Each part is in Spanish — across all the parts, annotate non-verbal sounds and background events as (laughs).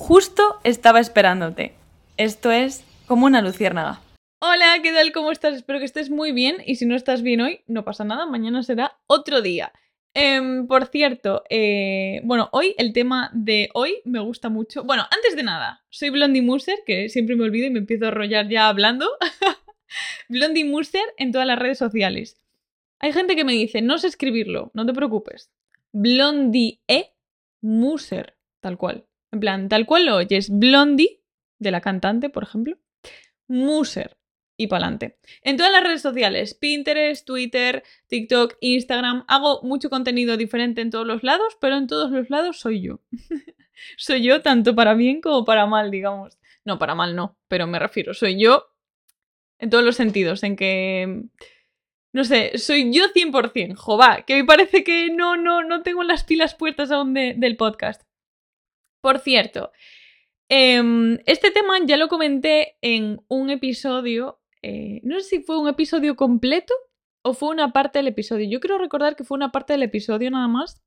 Justo estaba esperándote. Esto es como una luciérnaga. Hola, ¿qué tal? ¿Cómo estás? Espero que estés muy bien y si no estás bien hoy, no pasa nada, mañana será otro día. Em, por cierto, eh, bueno, hoy el tema de hoy me gusta mucho. Bueno, antes de nada, soy Blondie Muser, que siempre me olvido y me empiezo a rollar ya hablando. (laughs) Blondie Muser en todas las redes sociales. Hay gente que me dice, no sé escribirlo, no te preocupes. Blondie E. Muser, tal cual. En plan, tal cual lo oyes, Blondie, de la cantante, por ejemplo, Muser y pa'lante. En todas las redes sociales, Pinterest, Twitter, TikTok, Instagram, hago mucho contenido diferente en todos los lados, pero en todos los lados soy yo. (laughs) soy yo tanto para bien como para mal, digamos. No, para mal no, pero me refiero, soy yo en todos los sentidos, en que... No sé, soy yo 100%, jova, que me parece que no, no, no tengo las pilas puestas aún del podcast. Por cierto, em, este tema ya lo comenté en un episodio, eh, no sé si fue un episodio completo o fue una parte del episodio. Yo quiero recordar que fue una parte del episodio nada más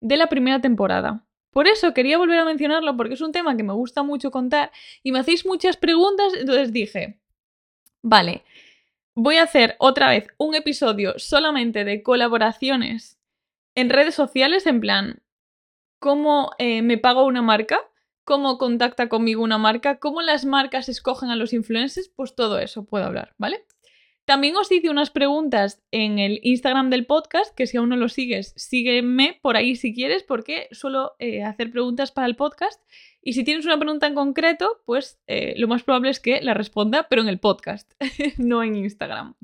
de la primera temporada. Por eso quería volver a mencionarlo porque es un tema que me gusta mucho contar y me hacéis muchas preguntas, entonces dije, vale, voy a hacer otra vez un episodio solamente de colaboraciones en redes sociales, en plan, cómo eh, me paga una marca, cómo contacta conmigo una marca, cómo las marcas escogen a los influencers, pues todo eso puedo hablar, ¿vale? También os hice unas preguntas en el Instagram del podcast, que si aún no lo sigues, sígueme por ahí si quieres, porque suelo eh, hacer preguntas para el podcast. Y si tienes una pregunta en concreto, pues eh, lo más probable es que la responda, pero en el podcast, (laughs) no en Instagram.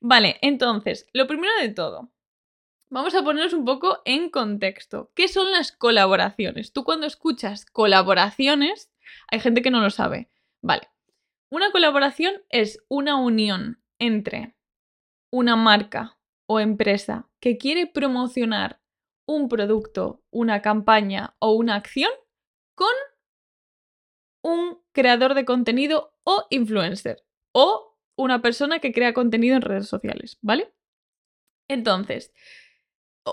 Vale, entonces, lo primero de todo, Vamos a ponernos un poco en contexto. ¿Qué son las colaboraciones? Tú cuando escuchas colaboraciones, hay gente que no lo sabe. Vale. Una colaboración es una unión entre una marca o empresa que quiere promocionar un producto, una campaña o una acción con un creador de contenido o influencer o una persona que crea contenido en redes sociales, ¿vale? Entonces,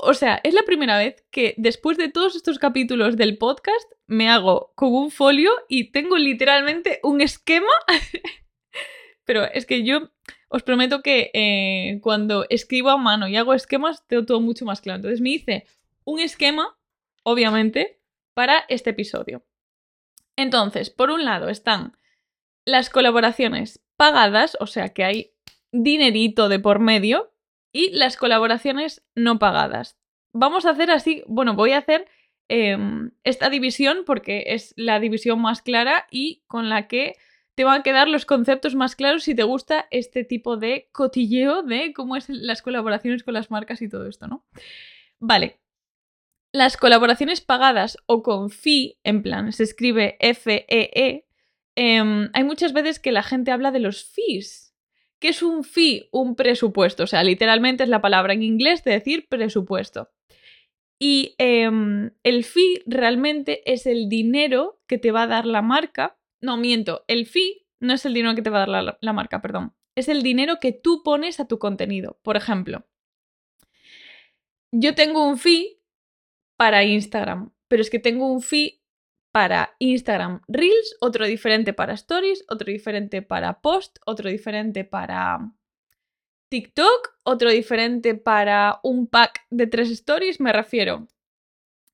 o sea, es la primera vez que después de todos estos capítulos del podcast me hago con un folio y tengo literalmente un esquema. (laughs) Pero es que yo os prometo que eh, cuando escribo a mano y hago esquemas, tengo todo mucho más claro. Entonces me hice un esquema, obviamente, para este episodio. Entonces, por un lado están las colaboraciones pagadas, o sea que hay dinerito de por medio, y las colaboraciones no pagadas. Vamos a hacer así, bueno, voy a hacer em, esta división porque es la división más clara y con la que te van a quedar los conceptos más claros si te gusta este tipo de cotilleo de cómo es las colaboraciones con las marcas y todo esto, ¿no? Vale. Las colaboraciones pagadas o con fee, en plan, se escribe FEE, -E, em, hay muchas veces que la gente habla de los fees, ¿Qué es un fee? Un presupuesto. O sea, literalmente es la palabra en inglés de decir presupuesto. Y em, el fee realmente es el dinero que te va a dar la marca. No, miento, el fee no es el dinero que te va a dar la, marca, perdón. Es el dinero que tú pones a tu contenido. Por ejemplo, yo tengo un fee para Instagram, pero es que tengo un fee para Instagram Reels, otro diferente para Stories, otro diferente para Post, otro diferente para TikTok, otro diferente para un pack de tres stories, me refiero.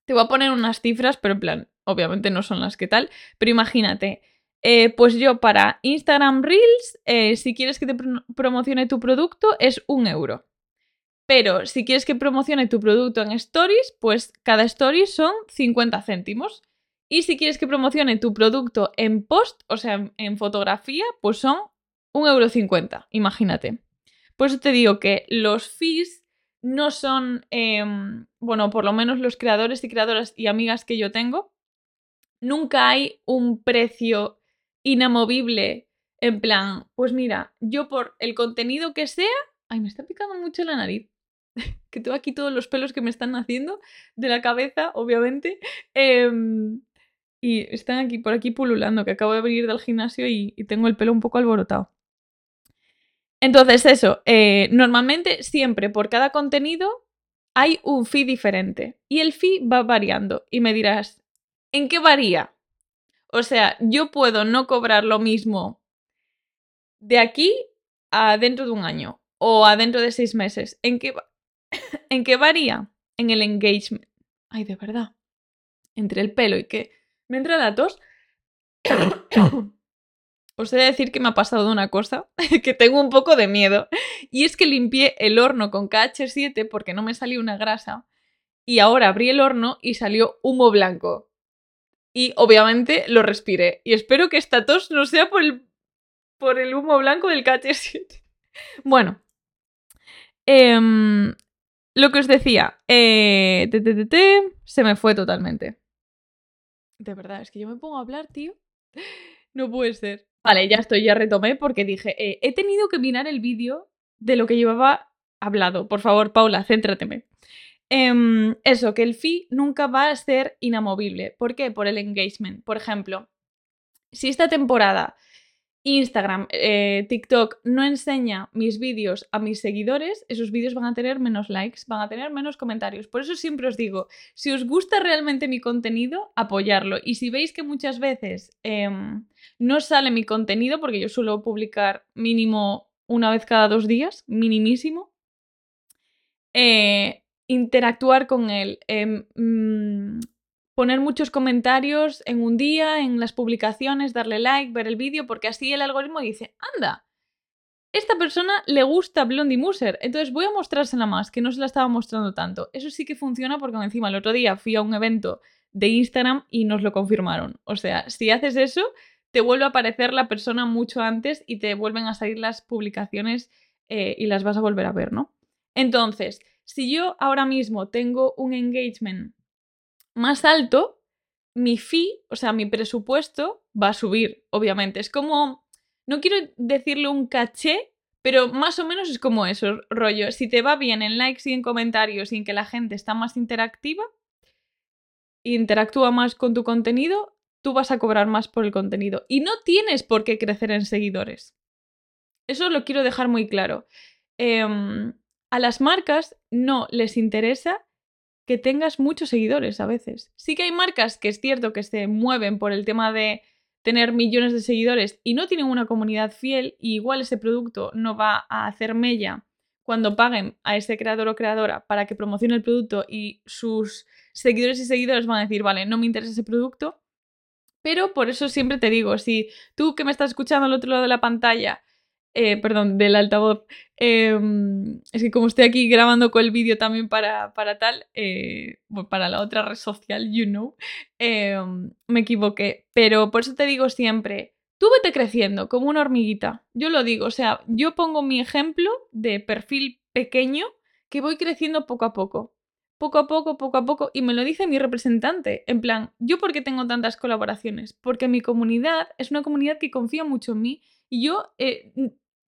Te voy a poner unas cifras, pero en plan, obviamente no son las que tal, pero imagínate, eh, pues yo para Instagram Reels, eh, si quieres que te promocione tu producto, es un euro. Pero si quieres que promocione tu producto en Stories, pues cada story son 50 céntimos. Y si quieres que promocione tu producto en post, o sea, en fotografía, pues son 1,50€, imagínate. Por eso te digo que los fees no son, em, bueno, por lo menos los creadores y creadoras y amigas que yo tengo, nunca hay un precio inamovible en plan, pues mira, yo por el contenido que sea, ay, me está picando mucho la nariz, (laughs) que tengo aquí todos los pelos que me están haciendo de la cabeza, obviamente. Eh, y están aquí por aquí pululando, que acabo de venir del gimnasio y, tengo el pelo un poco alborotado. Entonces, eso, eh, normalmente siempre por cada contenido hay un fee diferente y el fee va variando. Y me dirás, ¿en qué varía? O sea, yo puedo no cobrar lo mismo de aquí a dentro de un año o a dentro de seis meses. ¿En qué, (coughs) ¿En qué varía? En el engagement. Ay, de verdad. Entre el pelo y que me entra la tos. (coughs) Os he de decir que me ha pasado una cosa, (laughs) que tengo un poco de miedo. Y es que limpié el horno con KH7 porque no me salió una grasa. Y ahora abrí el horno y salió humo blanco. Y obviamente lo respiré. Y espero que esta tos no sea por el, por el humo blanco del KH7. (laughs) Bueno. Em, lo que os decía. Eh, se me fue totalmente. De verdad, es que yo me pongo a hablar, tío. (laughs) No puede ser. Vale, ya estoy, ya retomé porque dije, eh, he tenido que mirar el vídeo de lo que llevaba hablado. Por favor, Paula, céntrateme. Em, eso, que el fee nunca va a ser inamovible. ¿Por qué? Por el engagement. Por ejemplo, si esta temporada Instagram, eh, TikTok no enseña mis vídeos a mis seguidores, esos vídeos van a tener menos likes, van a tener menos comentarios. Por eso siempre os digo, si os gusta realmente mi contenido, apoyarlo. Y si veis que muchas veces em, no sale mi contenido, porque yo suelo publicar mínimo una vez cada dos días, minimísimo, eh, interactuar con él. Em, mm, poner muchos comentarios en un día, en las publicaciones, darle like, ver el vídeo, porque así el algoritmo dice, anda, esta persona le gusta Blondie Muser, entonces voy a mostrársela más, que no se la estaba mostrando tanto. Eso sí que funciona porque encima el otro día fui a un evento de Instagram y nos lo confirmaron. O sea, si haces eso, te vuelve a aparecer la persona mucho antes y te vuelven a salir las publicaciones eh, y las vas a volver a ver, ¿no? Entonces, si yo ahora mismo tengo un engagement más alto, mi fee, o sea, mi presupuesto va a subir, obviamente. Es como, no quiero decirle un caché, pero más o menos es como eso, rollo. Si te va bien en likes y en comentarios y en que la gente está más interactiva, interactúa más con tu contenido, tú vas a cobrar más por el contenido. Y no tienes por qué crecer en seguidores. Eso lo quiero dejar muy claro. Em, a las marcas no les interesa que tengas muchos seguidores a veces. Sí que hay marcas que es cierto que se mueven por el tema de tener millones de seguidores y no tienen una comunidad fiel, y igual ese producto no va a hacer mella cuando paguen a ese creador o creadora para que promocione el producto y sus seguidores y seguidores van a decir, vale, no me interesa ese producto. Pero por eso siempre te digo, si tú que me estás escuchando al otro lado de la pantalla eh, perdón, del altavoz. Em, es que como estoy aquí grabando con el vídeo también para, para tal, eh, para la otra red social, you know, em, me equivoqué. Pero por eso te digo siempre, tú vete creciendo como una hormiguita. Yo lo digo, o sea, yo pongo mi ejemplo de perfil pequeño que voy creciendo poco a poco. Poco a poco, poco a poco, y me lo dice mi representante. En plan, ¿yo por qué tengo tantas colaboraciones? Porque mi comunidad es una comunidad que confía mucho en mí y yo eh,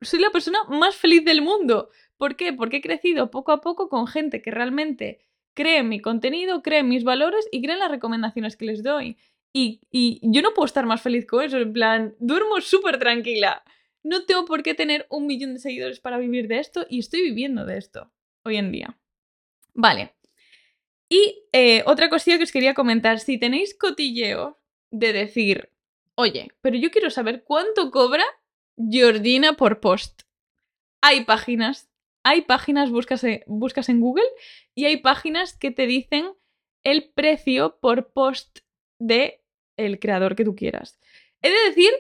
soy la persona más feliz del mundo. ¿Por qué? Porque he crecido poco a poco con gente que realmente cree en mi contenido, cree en mis valores y cree en las recomendaciones que les doy. Y, yo no puedo estar más feliz con eso. En plan, duermo súper tranquila. No tengo por qué tener un millón de seguidores para vivir de esto y estoy viviendo de esto hoy en día. Vale. Y eh, otra cosilla que os quería comentar, si tenéis cotilleo de decir, oye, pero yo quiero saber cuánto cobra Georgina por post. Hay páginas, hay páginas, buscas, buscas en Google y hay páginas que te dicen el precio por post de el creador que tú quieras. He de decir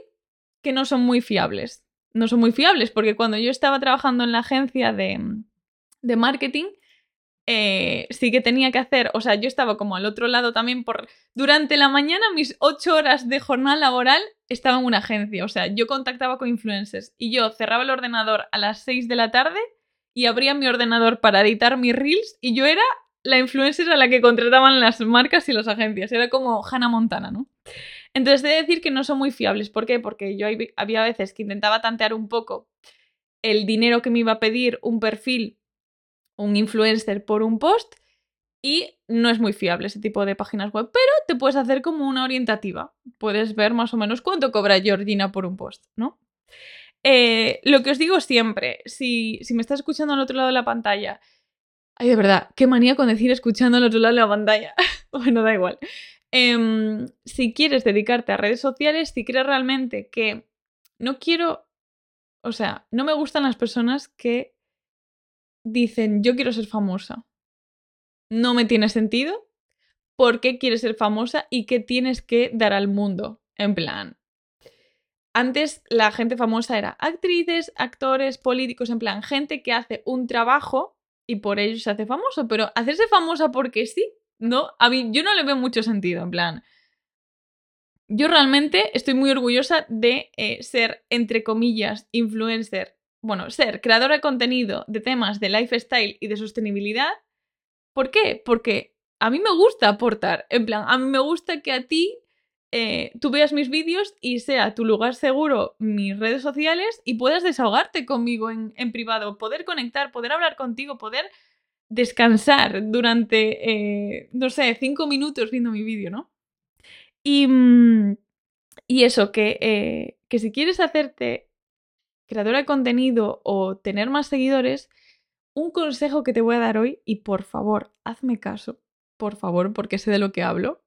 que no son muy fiables. No son muy fiables porque cuando yo estaba trabajando en la agencia de, de marketing, eh, sí que tenía que hacer, o sea, yo estaba como al otro lado también por... Durante la mañana, mis ocho horas de jornada laboral estaba en una agencia, o sea, yo contactaba con influencers y yo cerraba el ordenador a las seis de la tarde y abría mi ordenador para editar mis reels y yo era la influencer a la que contrataban las marcas y las agencias, era como Hannah Montana, ¿no? Entonces, de decir que no son muy fiables. ¿Por qué? Porque yo había veces que intentaba tantear un poco el dinero que me iba a pedir un perfil un influencer por un post y no es muy fiable ese tipo de páginas web, pero te puedes hacer como una orientativa. Puedes ver más o menos cuánto cobra Georgina por un post, ¿no? Eh, lo que os digo siempre, si, si me estás escuchando al otro lado de la pantalla, ay, de verdad, qué manía con decir escuchando al otro lado de la pantalla. (laughs) bueno, da igual. Em, si quieres dedicarte a redes sociales, si crees realmente que no quiero, o sea, no me gustan las personas que dicen yo quiero ser famosa. No me tiene sentido. ¿Por qué quieres ser famosa y qué tienes que dar al mundo? En plan, antes la gente famosa era actrices, actores, políticos, en plan, gente que hace un trabajo y por ello se hace famoso, pero hacerse famosa porque sí, no, a mí yo no le veo mucho sentido, en plan. Yo realmente estoy muy orgullosa de eh, ser, entre comillas, influencer, bueno, ser creadora de contenido de temas de lifestyle y de sostenibilidad. ¿Por qué? Porque a mí me gusta aportar, en plan, a mí me gusta que a ti eh, tú veas mis vídeos y sea tu lugar seguro mis redes sociales y puedas desahogarte conmigo en, privado, poder conectar, poder hablar contigo, poder descansar durante, eh, no sé, cinco minutos viendo mi vídeo, ¿no? Y, mm, y eso, que, eh, que si quieres hacerte creadora de contenido o tener más seguidores, un consejo que te voy a dar hoy, y por favor, hazme caso, por favor, porque sé de lo que hablo,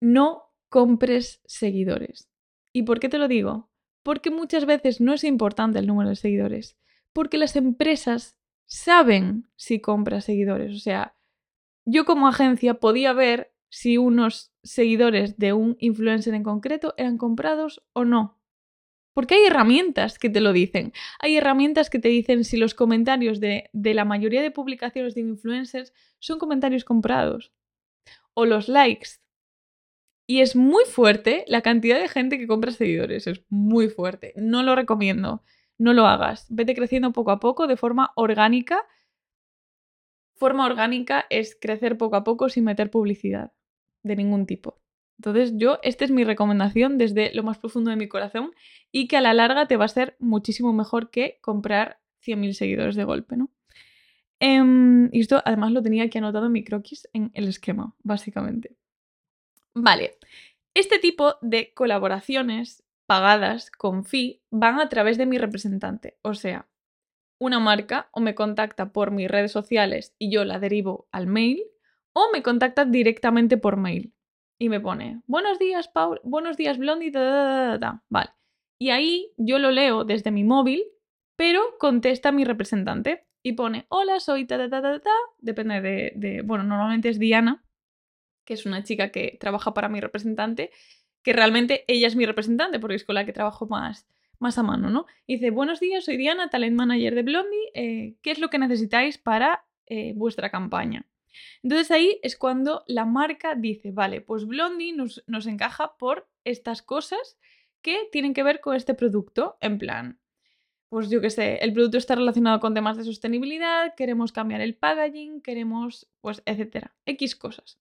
no compres seguidores. ¿Y por qué te lo digo? Porque muchas veces no es importante el número de seguidores, porque las empresas saben si compras seguidores. O sea, yo como agencia podía ver si unos seguidores de un influencer en concreto eran comprados o no. Porque hay herramientas que te lo dicen. Hay herramientas que te dicen si los comentarios de, la mayoría de publicaciones de influencers son comentarios comprados. O los likes y es muy fuerte la cantidad de gente que compra seguidores. Es muy fuerte. No lo recomiendo. No lo hagas. Vete creciendo poco a poco de forma orgánica. Forma orgánica es crecer poco a poco sin meter publicidad de ningún tipo. Entonces yo, esta es mi recomendación desde lo más profundo de mi corazón y que a la larga te va a ser muchísimo mejor que comprar 100.000 seguidores de golpe, ¿no? Em, y esto además lo tenía aquí anotado en mi croquis en el esquema, básicamente. Vale, este tipo de colaboraciones pagadas con fee van a través de mi representante, o sea, una marca o me contacta por mis redes sociales y yo la derivo al mail, o me contacta directamente por mail y me pone, buenos días, Paul, buenos días, Blondie, vale. Y ahí yo lo leo desde mi móvil, pero contesta mi representante y pone, hola, soy ta, ta, ta, ta, depende de, bueno, normalmente es Diana, que es una chica que trabaja para mi representante, que realmente ella es mi representante porque es con la que trabajo más, más a mano, ¿no? dice, buenos días, soy Diana, talent manager de Blondie, eh, ¿qué es lo que necesitáis para eh, vuestra campaña? Entonces ahí es cuando la marca dice, vale, pues Blondie nos, nos encaja por estas cosas que tienen que ver con este producto, en plan, pues yo qué sé, el producto está relacionado con temas de sostenibilidad, queremos cambiar el packaging, queremos, pues, etcétera, X cosas.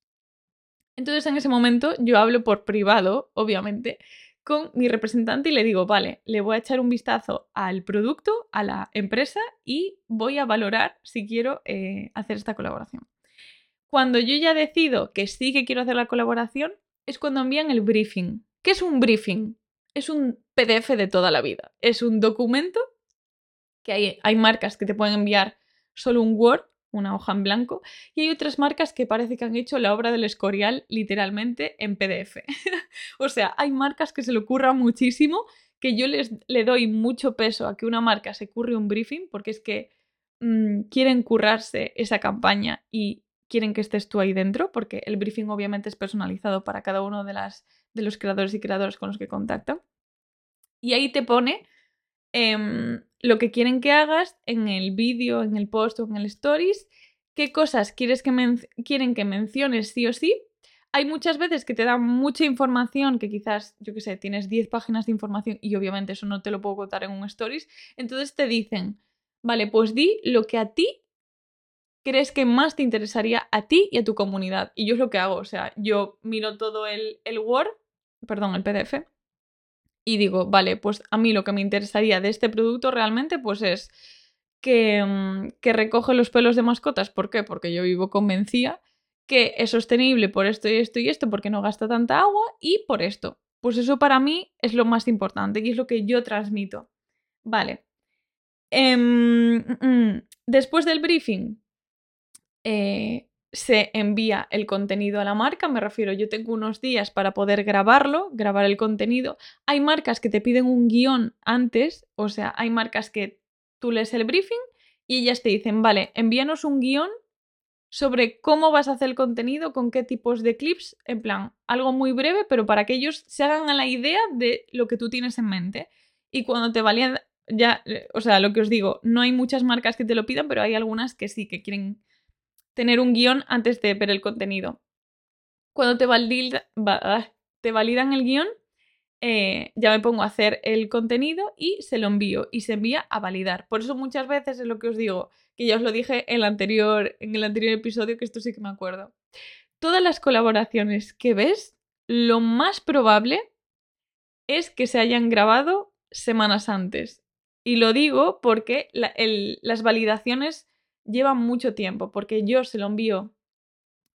Entonces en ese momento yo hablo por privado, obviamente, con mi representante y le digo, vale, le voy a echar un vistazo al producto, a la empresa y voy a valorar si quiero eh, hacer esta colaboración. Cuando yo ya decido que sí que quiero hacer la colaboración, es cuando envían el briefing. ¿Qué es un briefing? Es un PDF de toda la vida. Es un documento que hay, hay marcas que te pueden enviar solo un Word una hoja en blanco, y hay otras marcas que parece que han hecho la obra del Escorial literalmente en PDF. (laughs) o sea, hay marcas que se le ocurra muchísimo, que yo les le doy mucho peso a que una marca se curre un briefing, porque es que mm, quieren currarse esa campaña y quieren que estés tú ahí dentro, porque el briefing obviamente es personalizado para cada uno de, las, de los creadores y creadoras con los que contactan. Y ahí te pone Em, lo que quieren que hagas en el vídeo, en el post o en el stories, qué cosas quieres que quieren que menciones sí o sí. Hay muchas veces que te dan mucha información que quizás, yo qué sé, tienes 10 páginas de información y obviamente eso no te lo puedo contar en un stories. Entonces te dicen, vale, pues di lo que a ti crees que más te interesaría a ti y a tu comunidad. Y yo es lo que hago, o sea, yo miro todo el, Word, perdón, el PDF, y digo, vale, pues a mí lo que me interesaría de este producto realmente pues es que, mm, que recoge los pelos de mascotas. ¿Por qué? Porque yo vivo convencida que es sostenible por esto y esto y esto, porque no gasta tanta agua y por esto. Pues eso para mí es lo más importante y es lo que yo transmito. Vale. Em, mm, mm, después del briefing, eh, se envía el contenido a la marca, me refiero, yo tengo unos días para poder grabarlo, grabar el contenido. Hay marcas que te piden un guion antes, o sea, hay marcas que tú lees el briefing y ellas te dicen, vale, envíanos un guion sobre cómo vas a hacer el contenido, con qué tipos de clips, en plan, algo muy breve, pero para que ellos se hagan a la idea de lo que tú tienes en mente. Y cuando te valían, ya, eh, o sea, lo que os digo, no hay muchas marcas que te lo pidan, pero hay algunas que sí, que quieren tener un guion antes de ver el contenido. Cuando te, ah, te validan el guion, eh, ya me pongo a hacer el contenido y se lo envío y se envía a validar. Por eso muchas veces es lo que os digo, que ya os lo dije en el anterior, en el anterior episodio, que esto sí que me acuerdo. Todas las colaboraciones que ves, lo más probable es que se hayan grabado semanas antes. Y lo digo porque las validaciones lleva mucho tiempo porque yo se lo envío,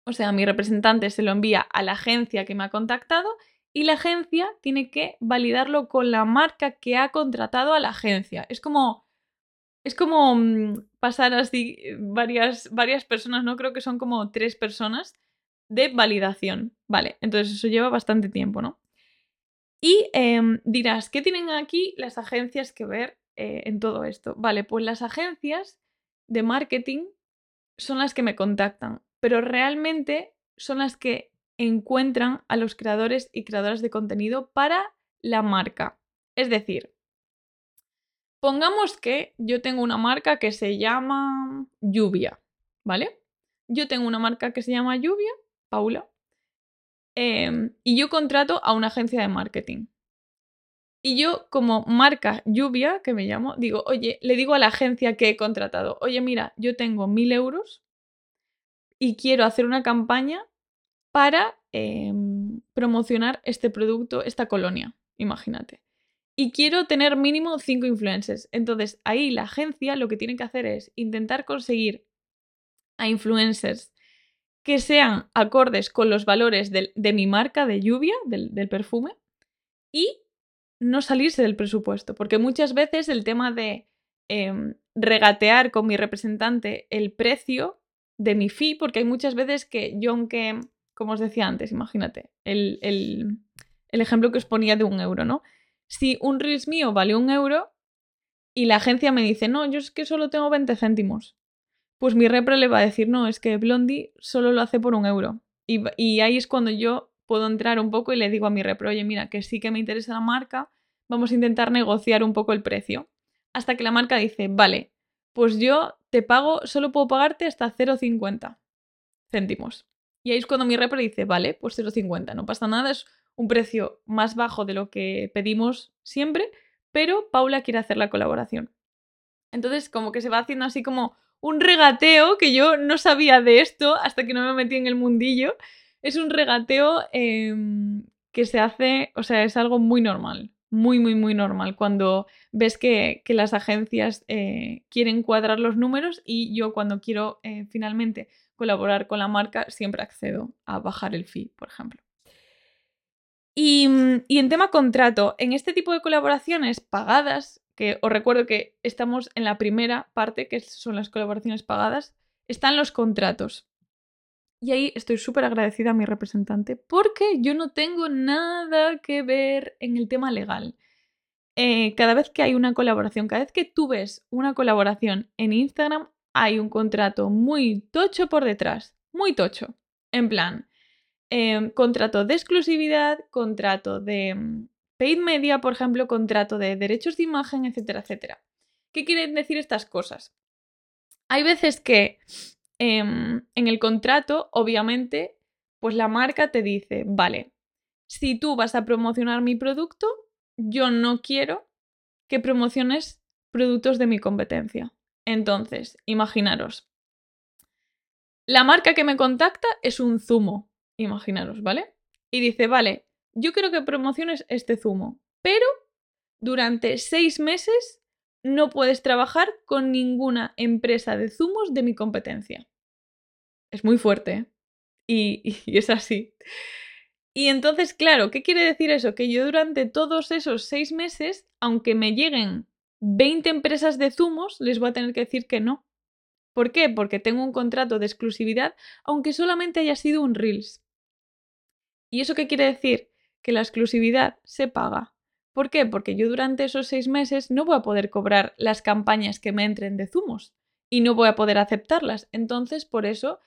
o sea, mi representante se lo envía a la agencia que me ha contactado y la agencia tiene que validarlo con la marca que ha contratado a la agencia. Es como es como mm, pasar así eh, varias, varias personas, no creo que son como tres personas de validación. Vale, entonces eso lleva bastante tiempo, ¿no? Y em, dirás, ¿qué tienen aquí las agencias que ver eh, en todo esto? Vale, pues las agencias de marketing son las que me contactan, pero realmente son las que encuentran a los creadores y creadoras de contenido para la marca. Es decir, pongamos que yo tengo una marca que se llama Lluvia, ¿vale? Yo tengo una marca que se llama Lluvia, Paula, em, y yo contrato a una agencia de marketing. Y yo, como marca lluvia, que me llamo, digo, oye, le digo a la agencia que he contratado, oye, mira, yo tengo mil euros y quiero hacer una campaña para em, promocionar este producto, esta colonia, imagínate. Y quiero tener mínimo cinco influencers. Entonces, ahí la agencia lo que tiene que hacer es intentar conseguir a influencers que sean acordes con los valores de, mi marca de lluvia, del, del perfume, y no salirse del presupuesto, porque muchas veces el tema de em, regatear con mi representante el precio de mi fee, porque hay muchas veces que yo, aunque, como os decía antes, imagínate, el, el, el ejemplo que os ponía de un euro, ¿no? Si un Reels mío vale un euro y la agencia me dice, no, yo es que solo tengo 20 céntimos, pues mi repre le va a decir, no, es que Blondie solo lo hace por un euro. Y, y ahí es cuando yo puedo entrar un poco y le digo a mi repro, oye, mira, que sí que me interesa la marca, vamos a intentar negociar un poco el precio. Hasta que la marca dice, vale, pues yo te pago, solo puedo pagarte hasta 0,50 céntimos. Y ahí es cuando mi repro dice, vale, pues 0,50, no pasa nada, es un precio más bajo de lo que pedimos siempre, pero Paula quiere hacer la colaboración. Entonces, como que se va haciendo así como un regateo que yo no sabía de esto hasta que no me metí en el mundillo es un regateo em, que se hace, o sea, es algo muy normal, muy, muy, muy normal cuando ves que, las agencias eh, quieren cuadrar los números y yo cuando quiero eh, finalmente colaborar con la marca siempre accedo a bajar el fee, por ejemplo. Y, y, en tema contrato, en este tipo de colaboraciones pagadas, que os recuerdo que estamos en la primera parte, que son las colaboraciones pagadas, están los contratos. Y ahí estoy súper agradecida a mi representante porque yo no tengo nada que ver en el tema legal. Eh, cada vez que hay una colaboración, cada vez que tú ves una colaboración en Instagram, hay un contrato muy tocho por detrás, muy tocho. En plan, em, contrato de exclusividad, contrato de mm, paid media, por ejemplo, contrato de derechos de imagen, etcétera, etcétera. ¿Qué quieren decir estas cosas? Hay veces que Em, en el contrato, obviamente, pues la marca te dice, vale, si tú vas a promocionar mi producto, yo no quiero que promociones productos de mi competencia. Entonces, imaginaros, la marca que me contacta es un zumo, imaginaros, ¿vale? Y dice, vale, yo quiero que promociones este zumo, pero durante seis meses no puedes trabajar con ninguna empresa de zumos de mi competencia. Es muy fuerte. Y, es así. Y entonces, claro, ¿qué quiere decir eso? Que yo durante todos esos seis meses, aunque me lleguen 20 empresas de zumos, les voy a tener que decir que no. ¿Por qué? Porque tengo un contrato de exclusividad, aunque solamente haya sido un Reels. ¿Y eso qué quiere decir? Que la exclusividad se paga. ¿Por qué? Porque yo durante esos seis meses no voy a poder cobrar las campañas que me entren de zumos y no voy a poder aceptarlas. Entonces, por eso,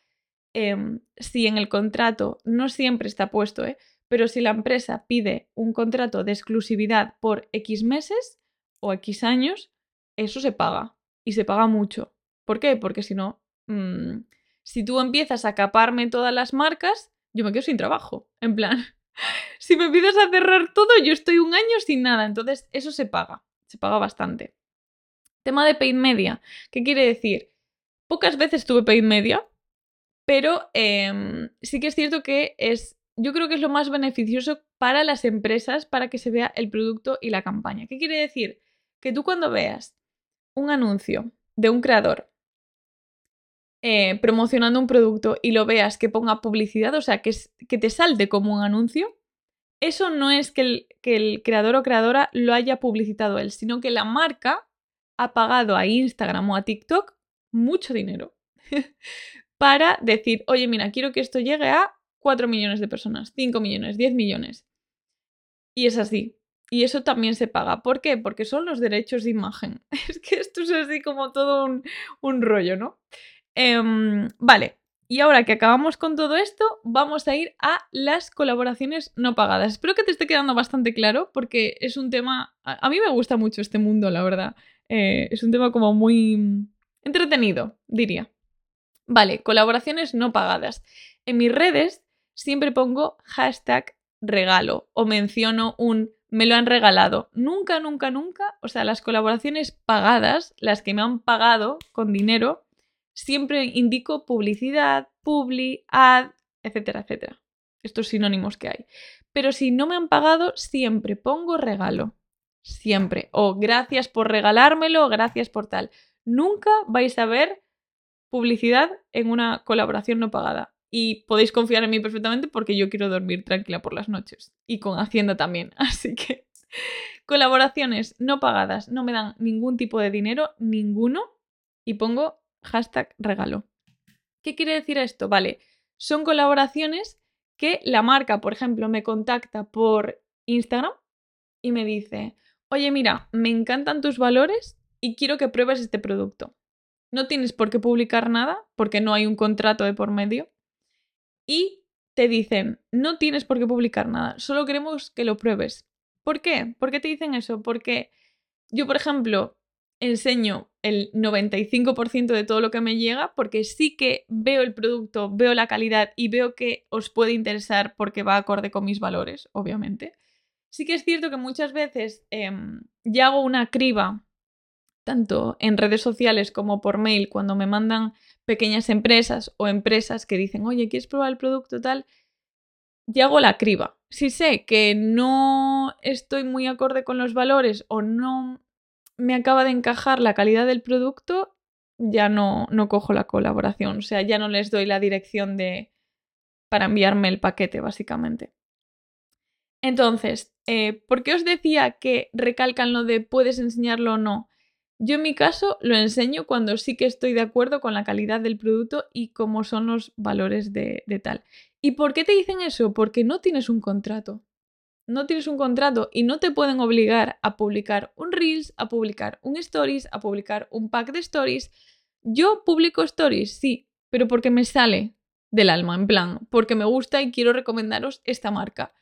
em, si en el contrato no siempre está puesto, ¿eh? pero si la empresa pide un contrato de exclusividad por X meses o X años, eso se paga y se paga mucho. ¿Por qué? Porque si no, mm, si tú empiezas a caparme todas las marcas, yo me quedo sin trabajo. En plan, (laughs) si me empiezas a cerrar todo, yo estoy un año sin nada. Entonces, eso se paga, se paga bastante. Tema de paid media. ¿Qué quiere decir? Pocas veces tuve paid media, pero em, sí que es cierto que es, yo creo que es lo más beneficioso para las empresas para que se vea el producto y la campaña. ¿Qué quiere decir? Que tú cuando veas un anuncio de un creador eh, promocionando un producto y lo veas que ponga publicidad, o sea, que, que te salte como un anuncio, eso no es que el, que el creador o creadora lo haya publicitado él, sino que la marca ha pagado a Instagram o a TikTok mucho dinero (laughs) para decir, oye, mira, quiero que esto llegue a 4 millones de personas, 5 millones, 10 millones. Y es así. Y eso también se paga. ¿Por qué? Porque son los derechos de imagen. (laughs) Es que esto es así como todo un, un rollo, ¿no? Em, vale, y ahora que acabamos con todo esto, vamos a ir a las colaboraciones no pagadas. Espero que te esté quedando bastante claro porque es un tema... A, mí me gusta mucho este mundo, la verdad. Eh, es un tema como muy entretenido, diría. Vale, colaboraciones no pagadas. En mis redes siempre pongo hashtag regalo o menciono un me lo han regalado. Nunca, nunca, nunca, o sea, las colaboraciones pagadas, las que me han pagado con dinero, siempre indico publicidad, publi, ad, etcétera, etcétera. Estos sinónimos que hay. Pero si no me han pagado, siempre pongo regalo. Siempre. O gracias por regalármelo, gracias por tal. Nunca vais a ver publicidad en una colaboración no pagada. Y podéis confiar en mí perfectamente porque yo quiero dormir tranquila por las noches. Y con Hacienda también. (laughs) Así que colaboraciones no pagadas no me dan ningún tipo de dinero, ninguno. Y pongo hashtag regalo. ¿Qué quiere decir esto? Vale, son colaboraciones que la marca, por ejemplo, me contacta por Instagram y me dice, oye, mira, me encantan tus valores y quiero que pruebes este producto. No tienes por qué publicar nada porque no hay un contrato de por medio. Y te dicen, no tienes por qué publicar nada, solo queremos que lo pruebes. ¿Por qué? ¿Por qué te dicen eso? Porque yo, por ejemplo, enseño el 95% de todo lo que me llega porque sí que veo el producto, veo la calidad y veo que os puede interesar porque va acorde con mis valores, obviamente. Sí que es cierto que muchas veces em, ya hago una criba, tanto en redes sociales como por mail, cuando me mandan pequeñas empresas o empresas que dicen, oye, ¿quieres probar el producto tal? Ya hago la criba. Si sé que no estoy muy acorde con los valores o no me acaba de encajar la calidad del producto, ya no, no cojo la colaboración. O sea, ya no les doy la dirección de para enviarme el paquete, básicamente. Entonces, eh, ¿por qué os decía que recalcan lo de puedes enseñarlo o no? Yo en mi caso lo enseño cuando sí que estoy de acuerdo con la calidad del producto y cómo son los valores de, tal. ¿Y por qué te dicen eso? Porque no tienes un contrato no tienes un contrato y no te pueden obligar a publicar un Reels, a publicar un Stories, a publicar un pack de Stories. Yo publico Stories, sí, pero porque me sale del alma, en plan, porque me gusta y quiero recomendaros esta marca.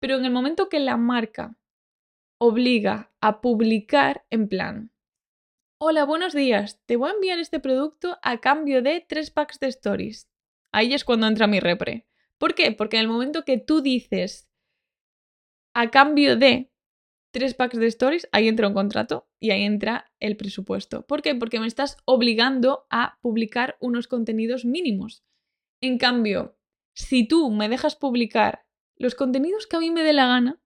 Pero en el momento que la marca obliga a publicar, en plan, hola, buenos días, te voy a enviar este producto a cambio de tres packs de Stories. Ahí es cuando entra mi repre. ¿Por qué? Porque en el momento que tú dices, a cambio de tres packs de stories, ahí entra un contrato y ahí entra el presupuesto. ¿Por qué? Porque me estás obligando a publicar unos contenidos mínimos. En cambio, si tú me dejas publicar los contenidos que a mí me dé la gana,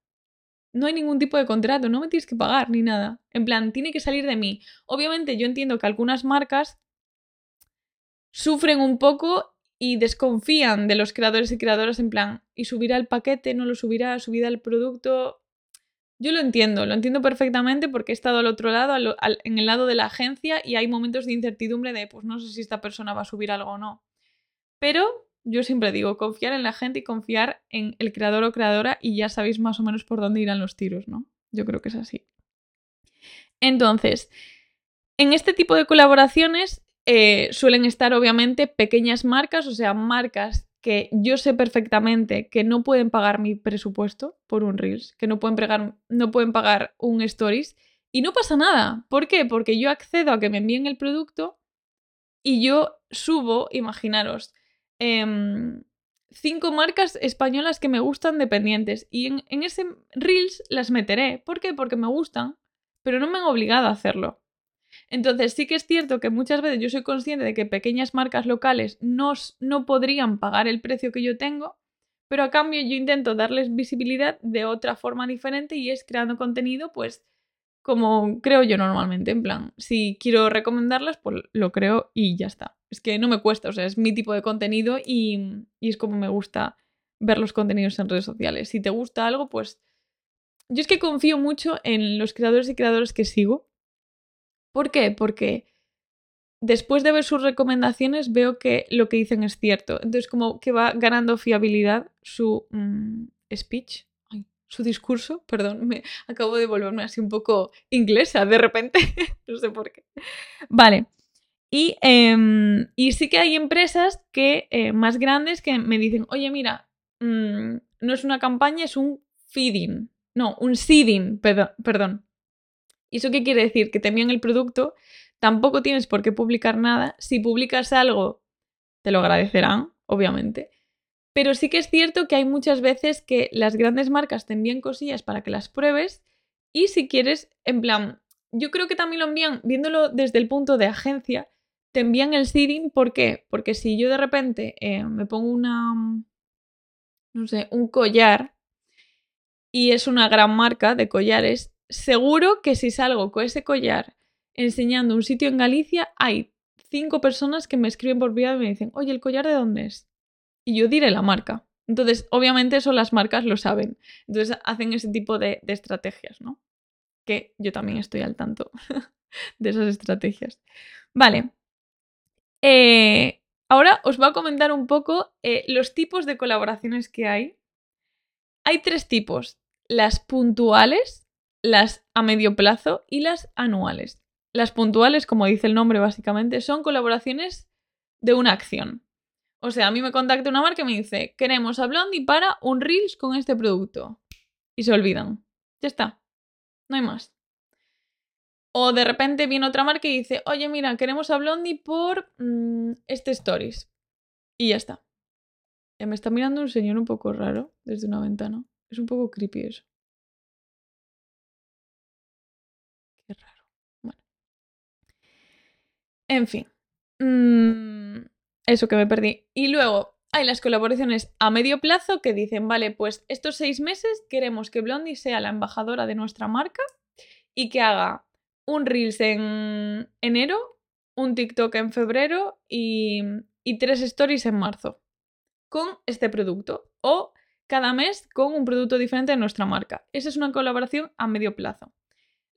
no hay ningún tipo de contrato, no me tienes que pagar ni nada. En plan, tiene que salir de mí. Obviamente yo entiendo que algunas marcas sufren un poco y desconfían de los creadores y creadoras en plan, ¿y subirá el paquete? ¿No lo subirá? ¿Subirá el producto? Yo lo entiendo, lo entiendo perfectamente porque he estado al otro lado, en el lado de la agencia y hay momentos de incertidumbre de, pues no sé si esta persona va a subir algo o no. Pero yo siempre digo, confiar en la gente y confiar en el creador o creadora y ya sabéis más o menos por dónde irán los tiros, ¿no? Yo creo que es así. Entonces, en este tipo de colaboraciones eh, suelen estar obviamente pequeñas marcas, o sea, marcas que yo sé perfectamente que no pueden pagar mi presupuesto por un Reels, que no pueden, no pueden pagar un Stories. Y no pasa nada. ¿Por qué? Porque yo accedo a que me envíen el producto y yo subo, imaginaros, em, cinco marcas españolas que me gustan dependientes. Y en, en ese Reels las meteré. ¿Por qué? Porque me gustan, pero no me han obligado a hacerlo. Entonces sí que es cierto que muchas veces yo soy consciente de que pequeñas marcas locales no, no podrían pagar el precio que yo tengo, pero a cambio yo intento darles visibilidad de otra forma diferente y es creando contenido pues como creo yo normalmente, en plan, si quiero recomendarlas, pues lo creo y ya está. Es que no me cuesta, o sea, es mi tipo de contenido y, y es como me gusta ver los contenidos en redes sociales. Si te gusta algo, pues yo es que confío mucho en los creadores y creadoras que sigo ¿Por qué? Porque después de ver sus recomendaciones veo que lo que dicen es cierto. Entonces como que va ganando fiabilidad su mm, speech, su discurso, perdón, me acabo de volverme así un poco inglesa de repente, (laughs) no sé por qué. Vale. Y, em, sí que hay empresas que, eh, más grandes que me dicen, oye, mira, mm, no es una campaña, es un feeding. No, un seeding, perdón. ¿Y eso qué quiere decir? Que te envían el producto, tampoco tienes por qué publicar nada. Si publicas algo, te lo agradecerán, obviamente. Pero sí que es cierto que hay muchas veces que las grandes marcas te envían cosillas para que las pruebes y si quieres, en plan, yo creo que también lo envían, viéndolo desde el punto de agencia, te envían el seeding, ¿por qué? Porque si yo de repente eh, me pongo una, no sé, un collar y es una gran marca de collares, seguro que si salgo con ese collar enseñando un sitio en Galicia, hay cinco personas que me escriben por privado y me dicen, oye, ¿el collar de dónde es? Y yo diré la marca. Entonces, obviamente eso las marcas lo saben. Entonces hacen ese tipo de, estrategias, ¿no? Que yo también estoy al tanto (laughs) de esas estrategias. Vale. Eh, ahora os voy a comentar un poco eh, los tipos de colaboraciones que hay. Hay tres tipos. Las puntuales, las a medio plazo y las anuales. Las puntuales, como dice el nombre básicamente, son colaboraciones de una acción. O sea, a mí me contacta una marca y me dice, queremos a Blondie para un Reels con este producto. Y se olvidan. Ya está. No hay más. O de repente viene otra marca y dice, oye, mira, queremos a Blondie por mm, este Stories. Y ya está. Ya me está mirando un señor un poco raro desde una ventana. Es un poco creepy eso. En fin. Mm, eso que me perdí. Y luego hay las colaboraciones a medio plazo que dicen, vale, pues estos seis meses queremos que Blondie sea la embajadora de nuestra marca y que haga un Reels en enero, un TikTok en febrero y, y tres stories en marzo con este producto. O cada mes con un producto diferente de nuestra marca. Esa es una colaboración a medio plazo.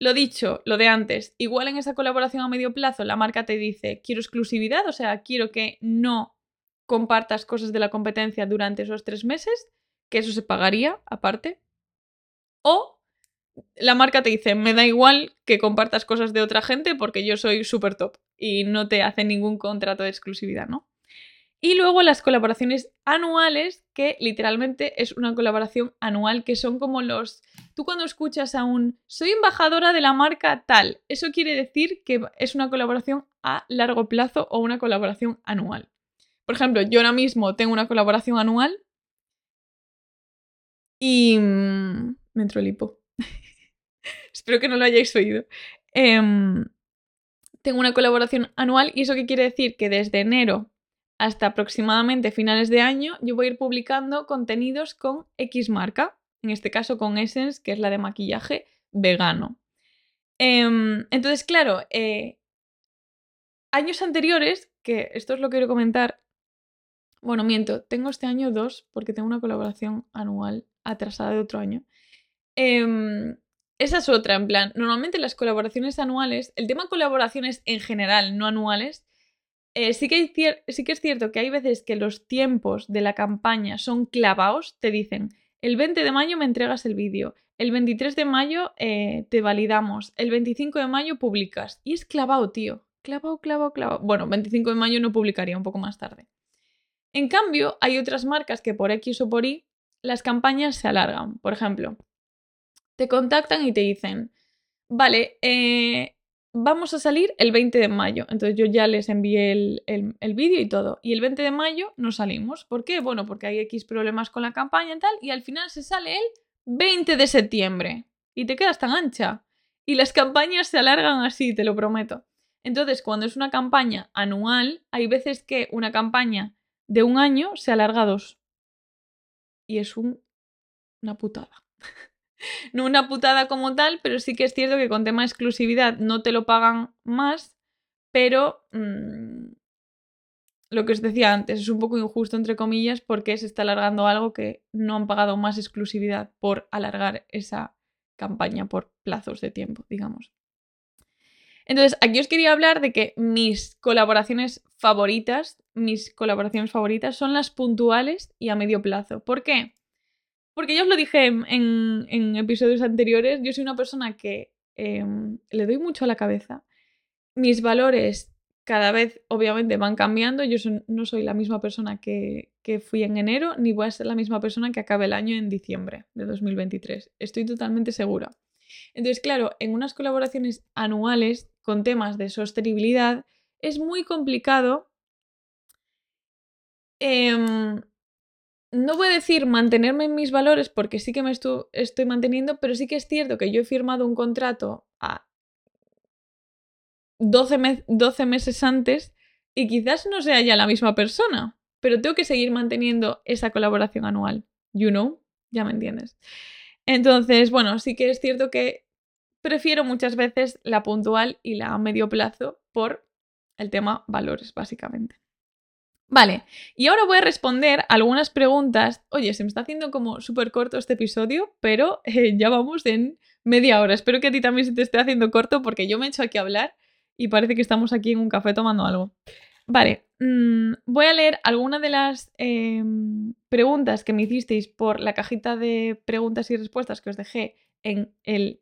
Lo dicho, lo de antes, igual en esa colaboración a medio plazo la marca te dice, quiero exclusividad, o sea, quiero que no compartas cosas de la competencia durante esos tres meses, que eso se pagaría aparte. O la marca te dice, me da igual que compartas cosas de otra gente porque yo soy súper top y no te hace ningún contrato de exclusividad, ¿no? Y luego las colaboraciones anuales, que literalmente es una colaboración anual, que son como los... Tú cuando escuchas a un soy embajadora de la marca tal, eso quiere decir que es una colaboración a largo plazo o una colaboración anual. Por ejemplo, yo ahora mismo tengo una colaboración anual y... Mm, me entró el hipo. (laughs) Espero que no lo hayáis oído. Em, tengo una colaboración anual y eso qué quiere decir que desde enero hasta aproximadamente finales de año yo voy a ir publicando contenidos con X marca, en este caso con Essence, que es la de maquillaje vegano. Em, entonces, claro, eh, años anteriores, que esto os lo quiero comentar, bueno, miento, tengo este año dos porque tengo una colaboración anual atrasada de otro año. Em, esa es otra, en plan, normalmente las colaboraciones anuales, el tema colaboraciones en general, no anuales, eh, sí, que sí que es cierto que hay veces que los tiempos de la campaña son clavados, te dicen, el 20 de mayo me entregas el vídeo, el 23 de mayo eh, te validamos, el 25 de mayo publicas. Y es clavado, tío. Clavado, clavado, clavado. Bueno, 25 de mayo no publicaría, un poco más tarde. En cambio, hay otras marcas que por X o por Y las campañas se alargan. Por ejemplo, te contactan y te dicen, vale, eh, vamos a salir el 20 de mayo. Entonces yo ya les envié el, el, vídeo y todo. Y el 20 de mayo no salimos. ¿Por qué? Bueno, porque hay X problemas con la campaña y tal. Y al final se sale el 20 de septiembre. Y te quedas tan ancha. Y las campañas se alargan así, te lo prometo. Entonces, cuando es una campaña anual, hay veces que una campaña de un año se alarga dos. Y es un... una putada. (laughs) no una putada como tal, pero sí que es cierto que con tema exclusividad no te lo pagan más, pero mm, lo que os decía antes es un poco injusto, entre comillas, porque se está alargando algo que no han pagado más exclusividad por alargar esa campaña por plazos de tiempo, digamos. Entonces, aquí os quería hablar de que mis colaboraciones favoritas, mis colaboraciones favoritas son las puntuales y a medio plazo. ¿Por qué? Porque yo os lo dije en, episodios anteriores, yo soy una persona que em, le doy mucho a la cabeza. Mis valores cada vez obviamente van cambiando. Yo no soy la misma persona que, que, fui en enero, ni voy a ser la misma persona que acabe el año en diciembre de 2023. Estoy totalmente segura. Entonces, claro, en unas colaboraciones anuales con temas de sostenibilidad es muy complicado eh, no voy a decir mantenerme en mis valores porque sí que me estoy manteniendo, pero sí que es cierto que yo he firmado un contrato a 12, 12 meses antes y quizás no sea ya la misma persona, pero tengo que seguir manteniendo esa colaboración anual. You know, ya me entiendes. Entonces, bueno, sí que es cierto que prefiero muchas veces la puntual y la a medio plazo por el tema valores, básicamente. Vale, y ahora voy a responder algunas preguntas. Oye, se me está haciendo como súper corto este episodio, pero eh, ya vamos en media hora. Espero que a ti también se te esté haciendo corto porque yo me he hecho aquí a hablar y parece que estamos aquí en un café tomando algo. Vale, mm, voy a leer algunas de las em, preguntas que me hicisteis por la cajita de preguntas y respuestas que os dejé en el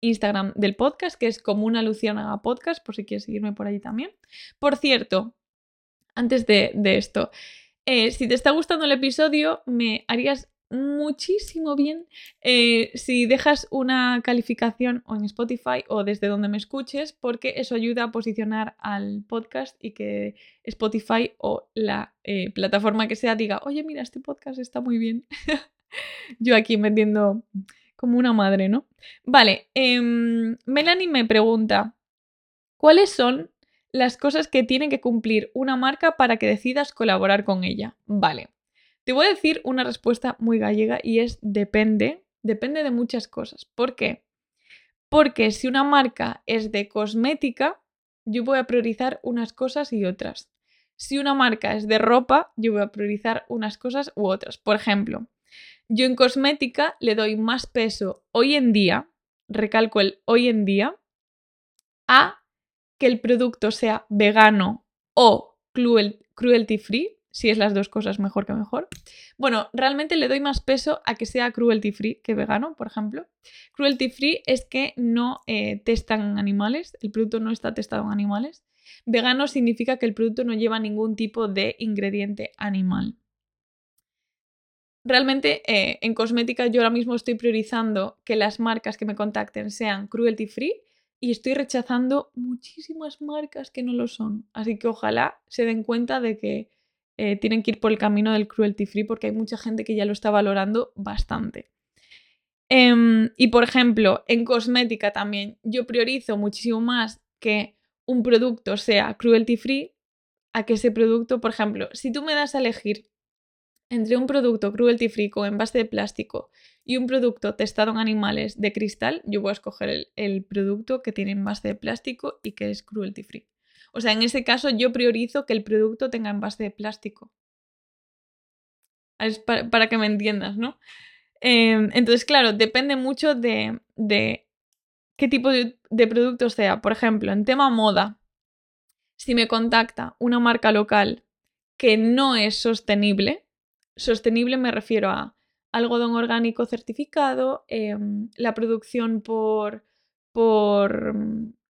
Instagram del podcast, que es como una Luciana Podcast, por si quieres seguirme por allí también. Por cierto, antes de, esto. Eh, si te está gustando el episodio, me harías muchísimo bien eh, si dejas una calificación o en Spotify o desde donde me escuches, porque eso ayuda a posicionar al podcast y que Spotify o la eh, plataforma que sea diga, oye, mira, este podcast está muy bien. (laughs) Yo aquí vendiendo como una madre, ¿no? Vale, em, Melanie me pregunta, ¿cuáles son las cosas que tiene que cumplir una marca para que decidas colaborar con ella. Vale. Te voy a decir una respuesta muy gallega y es depende, depende de muchas cosas. ¿Por qué? Porque si una marca es de cosmética, yo voy a priorizar unas cosas y otras. Si una marca es de ropa, yo voy a priorizar unas cosas u otras. Por ejemplo, yo en cosmética le doy más peso hoy en día, recalco el hoy en día, a que el producto sea vegano o cruelty free, si es las dos cosas mejor que mejor. Bueno, realmente le doy más peso a que sea cruelty free que vegano, por ejemplo. Cruelty free es que no eh, testan animales, el producto no está testado en animales. Vegano significa que el producto no lleva ningún tipo de ingrediente animal. Realmente eh, en cosmética yo ahora mismo estoy priorizando que las marcas que me contacten sean cruelty free y estoy rechazando muchísimas marcas que no lo son. Así que ojalá se den cuenta de que eh, tienen que ir por el camino del cruelty free porque hay mucha gente que ya lo está valorando bastante. Em, y por ejemplo, en cosmética también yo priorizo muchísimo más que un producto sea cruelty free a que ese producto, por ejemplo, si tú me das a elegir entre un producto cruelty free con envase de plástico y un producto testado en animales de cristal, yo voy a escoger el, producto que tiene envase de plástico y que es cruelty free. O sea, en ese caso yo priorizo que el producto tenga envase de plástico. Es para, que me entiendas, ¿no? Em, entonces, claro, depende mucho de, qué tipo de, de producto sea. Por ejemplo, en tema moda, si me contacta una marca local que no es sostenible, sostenible me refiero a algodón orgánico certificado, em, la producción por, por,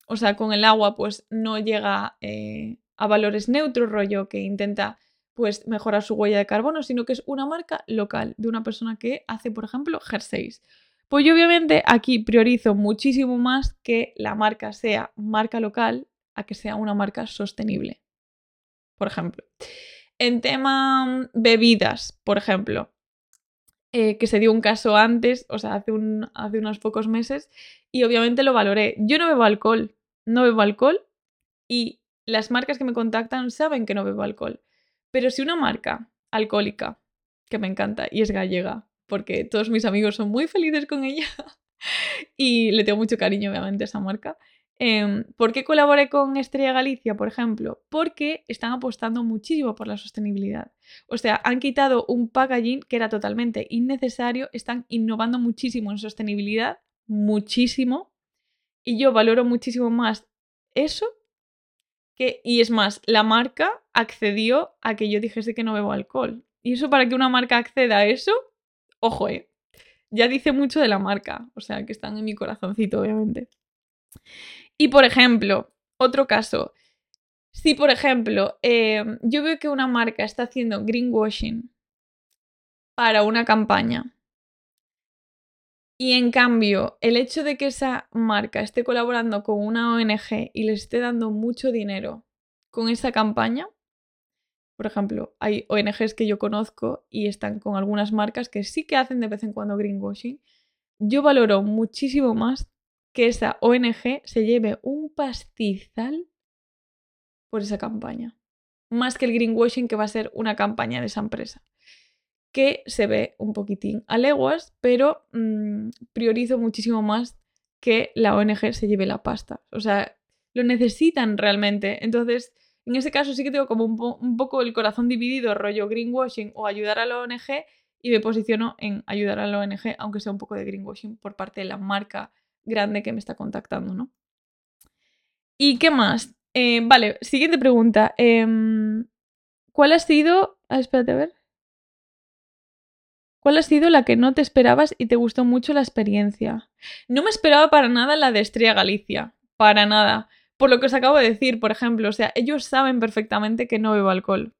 o sea, con el agua pues no llega eh, a valores neutros, rollo que intenta pues mejorar su huella de carbono, sino que es una marca local de una persona que hace, por ejemplo, jerseys. Pues yo obviamente aquí priorizo muchísimo más que la marca sea marca local a que sea una marca sostenible. Por ejemplo. En tema bebidas, por ejemplo, eh, que se dio un caso antes, o sea, hace, un, hace unos pocos meses, y obviamente lo valoré. Yo no bebo alcohol, no bebo alcohol, y las marcas que me contactan saben que no bebo alcohol. Pero si una marca alcohólica, que me encanta, y es gallega, porque todos mis amigos son muy felices con ella, (laughs) y le tengo mucho cariño, obviamente, a esa marca, Em, ¿Por qué colaboré con Estrella Galicia, por ejemplo? Porque están apostando muchísimo por la sostenibilidad. O sea, han quitado un packaging que era totalmente innecesario, están innovando muchísimo en sostenibilidad, muchísimo, y yo valoro muchísimo más eso que, y es más, la marca accedió a que yo dijese que no bebo alcohol. Y eso para que una marca acceda a eso, ojo, eh, ya dice mucho de la marca, o sea, que están en mi corazoncito, obviamente. Y por ejemplo, otro caso, si por ejemplo em, yo veo que una marca está haciendo greenwashing para una campaña y en cambio el hecho de que esa marca esté colaborando con una ONG y le esté dando mucho dinero con esa campaña, por ejemplo, hay ONGs que yo conozco y están con algunas marcas que sí que hacen de vez en cuando greenwashing, yo valoro muchísimo más que esa ONG se lleve un pastizal por esa campaña. Más que el greenwashing que va a ser una campaña de esa empresa. Que se ve un poquitín a leguas, pero mm, priorizo muchísimo más que la ONG se lleve la pasta. O sea, lo necesitan realmente. Entonces, en ese caso sí que tengo como un, un poco el corazón dividido, rollo greenwashing o ayudar a la ONG, y me posiciono en ayudar a la ONG, aunque sea un poco de greenwashing por parte de la marca grande que me está contactando, ¿no? ¿Y qué más? Eh, vale, siguiente pregunta. Em, ¿Cuál ha sido... Ah, espérate a ver. ¿Cuál ha sido la que no te esperabas y te gustó mucho la experiencia? No me esperaba para nada la de Estrella Galicia. Para nada. Por lo que os acabo de decir, por ejemplo, o sea, ellos saben perfectamente que no bebo alcohol.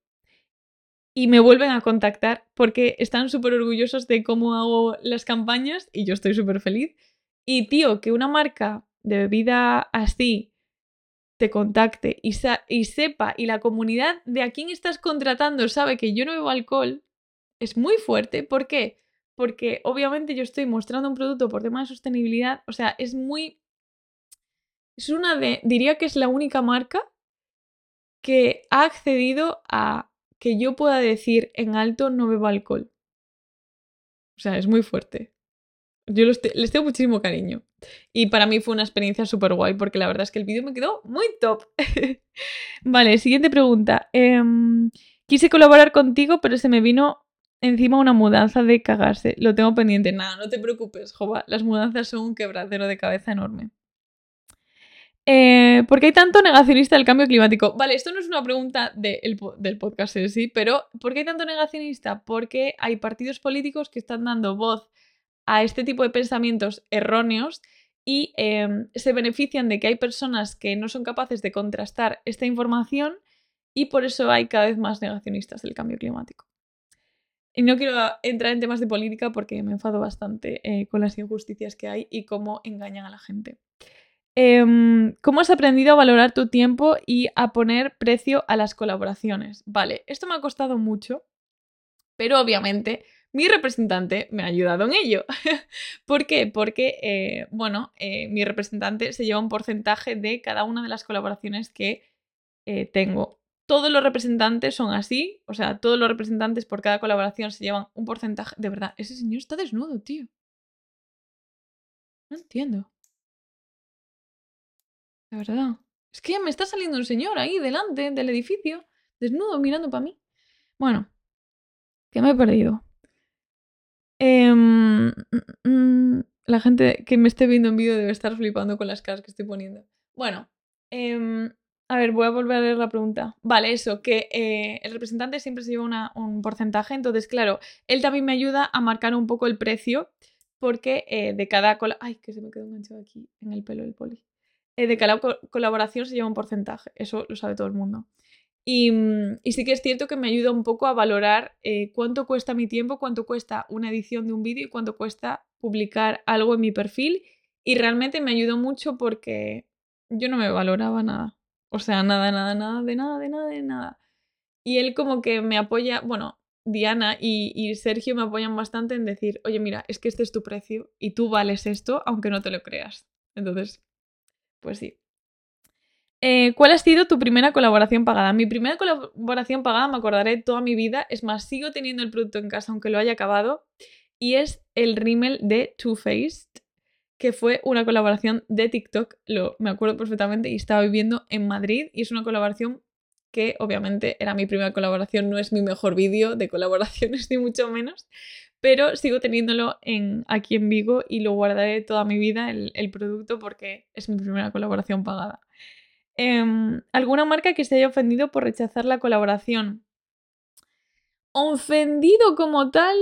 Y me vuelven a contactar porque están súper orgullosos de cómo hago las campañas y yo estoy súper feliz. Y tío, que una marca de bebida así te contacte y, sepa y la comunidad de a quién estás contratando sabe que yo no bebo alcohol, es muy fuerte. ¿Por qué? Porque obviamente yo estoy mostrando un producto por tema de sostenibilidad. O sea, es muy... Es una de... Diría que es la única marca que ha accedido a que yo pueda decir en alto no bebo alcohol. O sea, es muy fuerte. Yo les tengo muchísimo cariño. Y para mí fue una experiencia súper guay porque la verdad es que el vídeo me quedó muy top. (laughs) vale, siguiente pregunta. Em, quise colaborar contigo, pero se me vino encima una mudanza de cagarse. Lo tengo pendiente. Nada, no te preocupes, Jova. Las mudanzas son un quebradero de cabeza enorme. Eh, ¿Por qué hay tanto negacionista del cambio climático? Vale, esto no es una pregunta del podcast en sí, pero ¿por qué hay tanto negacionista? Porque hay partidos políticos que están dando voz a este tipo de pensamientos erróneos y em, se benefician de que hay personas que no son capaces de contrastar esta información y por eso hay cada vez más negacionistas del cambio climático. Y no quiero entrar en temas de política porque me enfado bastante eh, con las injusticias que hay y cómo engañan a la gente. Em, ¿Cómo has aprendido a valorar tu tiempo y a poner precio a las colaboraciones? Vale, esto me ha costado mucho, pero obviamente mi representante me ha ayudado en ello. (laughs) ¿Por qué? Porque, eh, bueno, eh, mi representante se lleva un porcentaje de cada una de las colaboraciones que eh, tengo. Todos los representantes son así, o sea, todos los representantes por cada colaboración se llevan un porcentaje. De verdad, ese señor está desnudo, tío. No entiendo. De verdad. Es que me está saliendo un señor ahí delante del edificio, desnudo, mirando para mí. Bueno, que me he perdido. Em, mm, mm, la gente que me esté viendo en vídeo debe estar flipando con las caras que estoy poniendo. Bueno, em, a ver, voy a volver a leer la pregunta. Vale, eso, que eh, el representante siempre se lleva un porcentaje, entonces, claro, él también me ayuda a marcar un poco el precio, porque eh, de cada... Ay, que se me quedó enganchado aquí en el pelo del poli. Eh, de cada colaboración se lleva un porcentaje, eso lo sabe todo el mundo. Y, mm, y, sí que es cierto que me ayuda un poco a valorar cuánto cuesta mi tiempo, cuánto cuesta una edición de un vídeo y cuánto cuesta publicar algo en mi perfil. Y realmente me ayudó mucho porque yo no me valoraba nada. O sea, nada, nada, nada, de nada, de nada, de nada. Y él como que me apoya, bueno, Diana y, Sergio me apoyan bastante en decir, oye, mira, es que este es tu precio y tú vales esto aunque no te lo creas. Entonces, pues sí. Eh, ¿Cuál ha sido tu primera colaboración pagada? Mi primera colaboración pagada me acordaré toda mi vida. Es más, sigo teniendo el producto en casa aunque lo haya acabado. Y es el rímel de Too Faced que fue una colaboración de TikTok, lo, me acuerdo perfectamente, y estaba viviendo en Madrid y es una colaboración que obviamente era mi primera colaboración, no es mi mejor vídeo de colaboraciones (laughs) ni mucho menos, pero sigo teniéndolo en, aquí en Vigo y lo guardaré toda mi vida el, producto porque es mi primera colaboración pagada. Em, ¿Alguna marca que se haya ofendido por rechazar la colaboración? Ofendido como tal,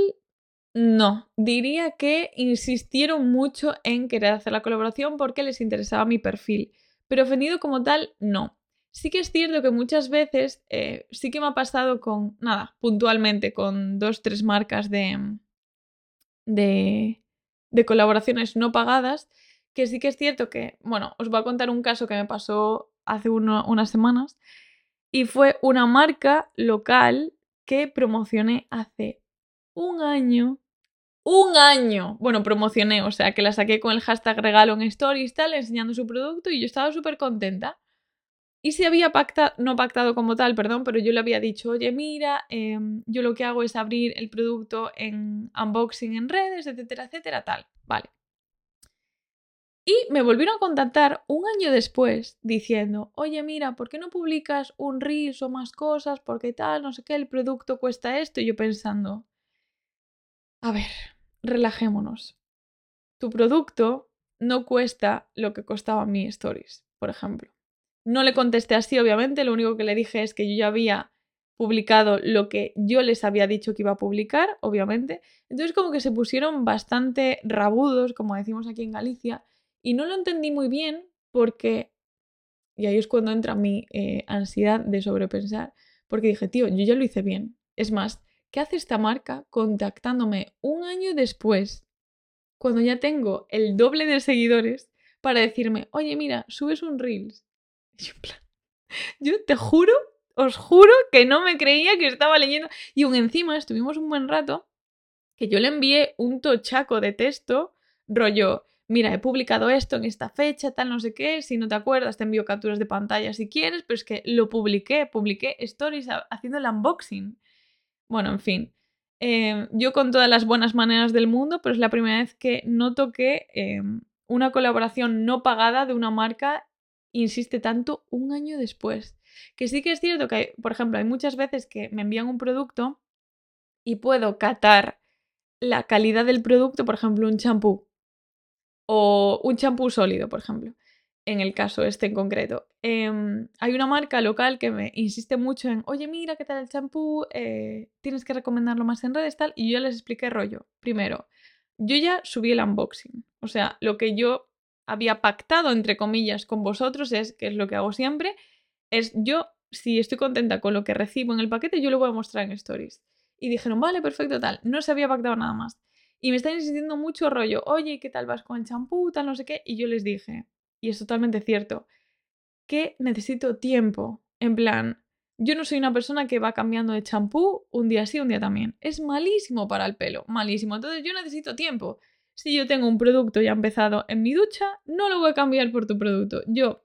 no, diría que insistieron mucho en querer hacer la colaboración porque les interesaba mi perfil, pero ofendido como tal, no. Sí que es cierto que muchas veces eh, sí que me ha pasado con, nada, puntualmente, con dos, tres marcas de, de, de colaboraciones no pagadas, que sí que es cierto que, bueno, os voy a contar un caso que me pasó hace unas semanas y fue una marca local que promocioné hace un año un año. Bueno, promocioné, o sea, que la saqué con el hashtag regalo en stories, tal, enseñando su producto y yo estaba súper contenta. Y se había pactado, no pactado como tal, perdón, pero yo le había dicho, oye, mira, em, yo lo que hago es abrir el producto en unboxing en redes, etcétera, etcétera, tal. Vale. Y me volvieron a contactar un año después diciendo, oye, mira, ¿por qué no publicas un Reels o más cosas? Porque tal, no sé qué, el producto cuesta esto. Y yo pensando, a ver, relajémonos. Tu producto no cuesta lo que costaba mi stories, por ejemplo. No le contesté así, obviamente, lo único que le dije es que yo ya había publicado lo que yo les había dicho que iba a publicar, obviamente. Entonces como que se pusieron bastante rabudos, como decimos aquí en Galicia, y no lo entendí muy bien porque, y ahí es cuando entra mi eh, ansiedad de sobrepensar, porque dije, tío, yo ya lo hice bien. Es más, ¿Qué hace esta marca contactándome un año después, cuando ya tengo el doble de seguidores, para decirme, oye, mira, subes un Reels? yo, (laughs) yo te juro, os juro que no me creía que estaba leyendo. Y aún encima estuvimos un buen rato que yo le envié un tochaco de texto, rollo, mira, he publicado esto en esta fecha, tal, no sé qué, si no te acuerdas te envío capturas de pantalla si quieres, pero es que lo publiqué, publiqué stories haciendo el unboxing. Bueno, en fin. Em, yo con todas las buenas maneras del mundo, pero es la primera vez que noto que em, una colaboración no pagada de una marca insiste tanto un año después. Que sí que es cierto que, por ejemplo, hay muchas veces que me envían un producto y puedo catar la calidad del producto, por ejemplo, un champú o un champú sólido, por ejemplo en el caso este en concreto. Em, hay una marca local que me insiste mucho en, oye, mira, ¿qué tal el champú? Eh, tienes que recomendarlo más en redes, tal. Y yo les expliqué rollo. Primero, yo ya subí el unboxing. O sea, lo que yo había pactado, entre comillas, con vosotros es, que es lo que hago siempre, es yo, si estoy contenta con lo que recibo en el paquete, yo lo voy a mostrar en stories. Y dijeron, vale, perfecto, tal. No se había pactado nada más. Y me están insistiendo mucho rollo, oye, ¿qué tal vas con el champú? Tal, no sé qué. Y yo les dije, y es totalmente cierto, que necesito tiempo. En plan, yo no soy una persona que va cambiando de champú un día sí, un día también. Es malísimo para el pelo, malísimo. Entonces yo necesito tiempo. Si yo tengo un producto ya empezado en mi ducha, no lo voy a cambiar por tu producto. Yo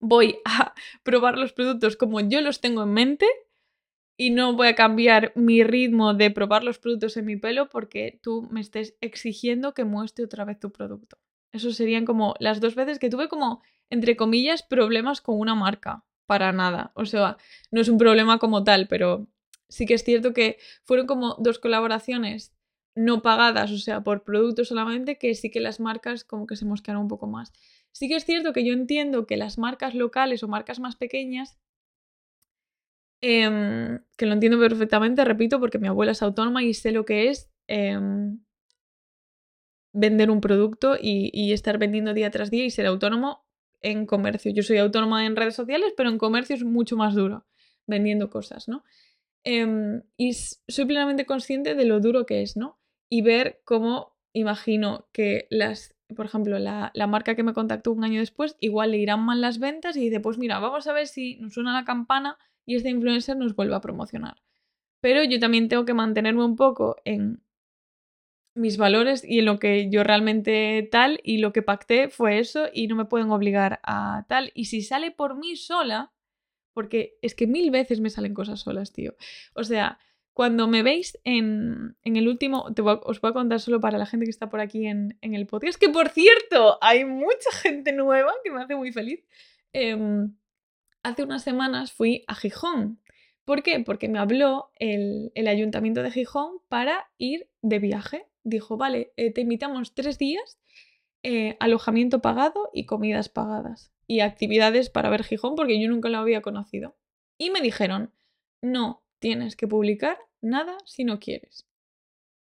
voy a (laughs) probar los productos como yo los tengo en mente y no voy a cambiar mi ritmo de probar los productos en mi pelo porque tú me estés exigiendo que muestre otra vez tu producto. Eso serían como las dos veces que tuve como, entre comillas, problemas con una marca. Para nada. O sea, no es un problema como tal, pero sí que es cierto que fueron como dos colaboraciones no pagadas, o sea, por productos solamente, que sí que las marcas como que se mosquearon un poco más. Sí que es cierto que yo entiendo que las marcas locales o marcas más pequeñas, em, que lo entiendo perfectamente, repito, porque mi abuela es autónoma y sé lo que es em, vender un producto y, estar vendiendo día tras día y ser autónomo en comercio. Yo soy autónoma en redes sociales, pero en comercio es mucho más duro vendiendo cosas, ¿no? Em, y soy plenamente consciente de lo duro que es, ¿no? Y ver cómo imagino que las, por ejemplo, la, la, marca que me contactó un año después, igual le irán mal las ventas y dice, pues mira, vamos a ver si nos suena la campana y este influencer nos vuelve a promocionar. Pero yo también tengo que mantenerme un poco en mis valores y en lo que yo realmente tal y lo que pacté fue eso y no me pueden obligar a tal. Y si sale por mí sola, porque es que mil veces me salen cosas solas, tío. O sea, cuando me veis en, en el último, os voy a contar solo para la gente que está por aquí en, en, el podcast, que por cierto, hay mucha gente nueva que me hace muy feliz. Em, hace unas semanas fui a Gijón. ¿Por qué? Porque me habló el, ayuntamiento de Gijón para ir de viaje dijo, vale, eh, te invitamos tres días, eh, alojamiento pagado y comidas pagadas. Y actividades para ver Gijón, porque yo nunca lo había conocido. Y me dijeron, no tienes que publicar nada si no quieres.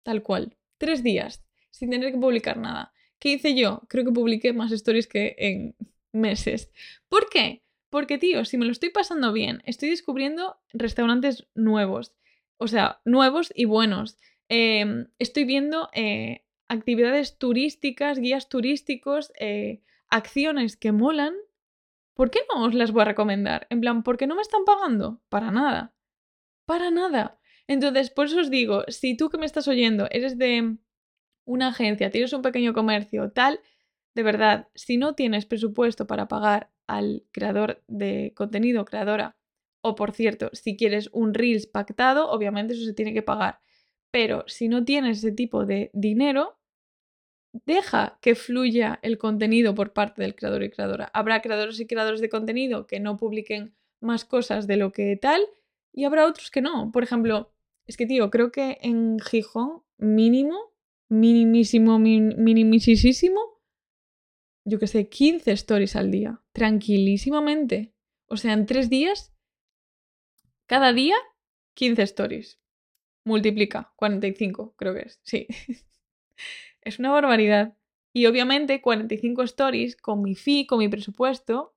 Tal cual. Tres días, sin tener que publicar nada. ¿Qué hice yo? Creo que publiqué más stories que en meses. ¿Por qué? Porque, tío, si me lo estoy pasando bien, estoy descubriendo restaurantes nuevos. O sea, nuevos y buenos. Em, estoy viendo eh, actividades turísticas, guías turísticos, eh, acciones que molan. ¿Por qué no os las voy a recomendar? En plan, ¿por qué no me están pagando? Para nada. Para nada. Entonces, por eso os digo, si tú que me estás oyendo eres de una agencia, tienes un pequeño comercio, tal, de verdad, si no tienes presupuesto para pagar al creador de contenido, creadora, o por cierto, si quieres un Reels pactado, obviamente eso se tiene que pagar. Pero si no tienes ese tipo de dinero, deja que fluya el contenido por parte del creador y creadora. Habrá creadores y creadores de contenido que no publiquen más cosas de lo que tal y habrá otros que no. Por ejemplo, es que, tío, creo que en Gijón, mínimo, minimísimo, minimísimo, yo que sé, 15 stories al día, tranquilísimamente. O sea, en tres días, cada día, 15 stories multiplica 45, creo que es. Sí. (laughs) es una barbaridad. Y obviamente 45 stories con mi fee, con mi presupuesto,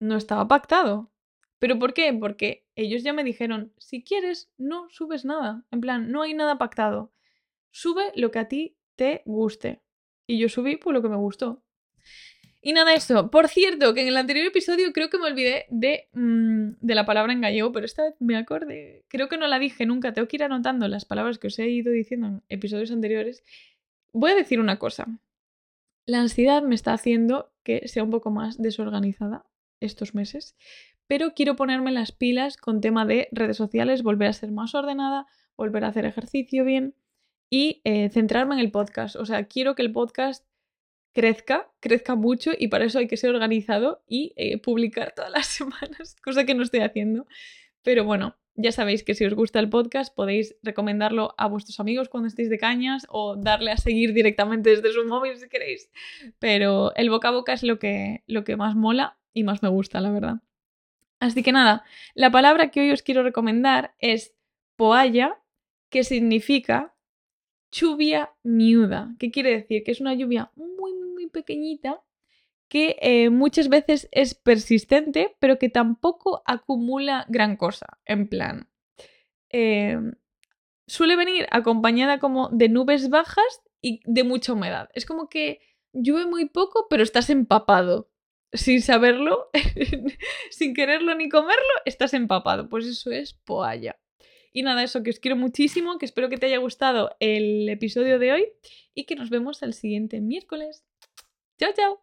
no estaba pactado. ¿Pero por qué? Porque ellos ya me dijeron, si quieres, no subes nada. En plan, no hay nada pactado. Sube lo que a ti te guste. Y yo subí por lo que me gustó. Y nada, eso. Por cierto, que en el anterior episodio creo que me olvidé de, mm, de, la palabra en gallego, pero esta vez me acordé. Creo que no la dije nunca. Tengo que ir anotando las palabras que os he ido diciendo en episodios anteriores. Voy a decir una cosa. La ansiedad me está haciendo que sea un poco más desorganizada estos meses, pero quiero ponerme las pilas con tema de redes sociales, volver a ser más ordenada, volver a hacer ejercicio bien y eh, centrarme en el podcast. O sea, quiero que el podcast crezca, crezca mucho y para eso hay que ser organizado y eh, publicar todas las (laughs) semanas, cosa que no estoy haciendo. Pero bueno, ya sabéis que si os gusta el podcast podéis recomendarlo a vuestros amigos cuando estéis de cañas o darle a seguir directamente desde su móvil si queréis. Pero el boca a boca es lo que, lo que más mola y más me gusta, la verdad. Así que nada, la palabra que hoy os quiero recomendar es poalla, que significa lluvia miuda. ¿Qué quiere decir? Que es una lluvia pequeñita que eh, muchas veces es persistente, pero que tampoco acumula gran cosa. En plan, em, suele venir acompañada como de nubes bajas y de mucha humedad. Es como que llueve muy poco, pero estás empapado. Sin saberlo, (laughs) sin quererlo ni comerlo, estás empapado. Pues eso es poalla. Y nada, eso, que os quiero muchísimo, que espero que te haya gustado el episodio de hoy y que nos vemos el siguiente miércoles. Ciao, ciao.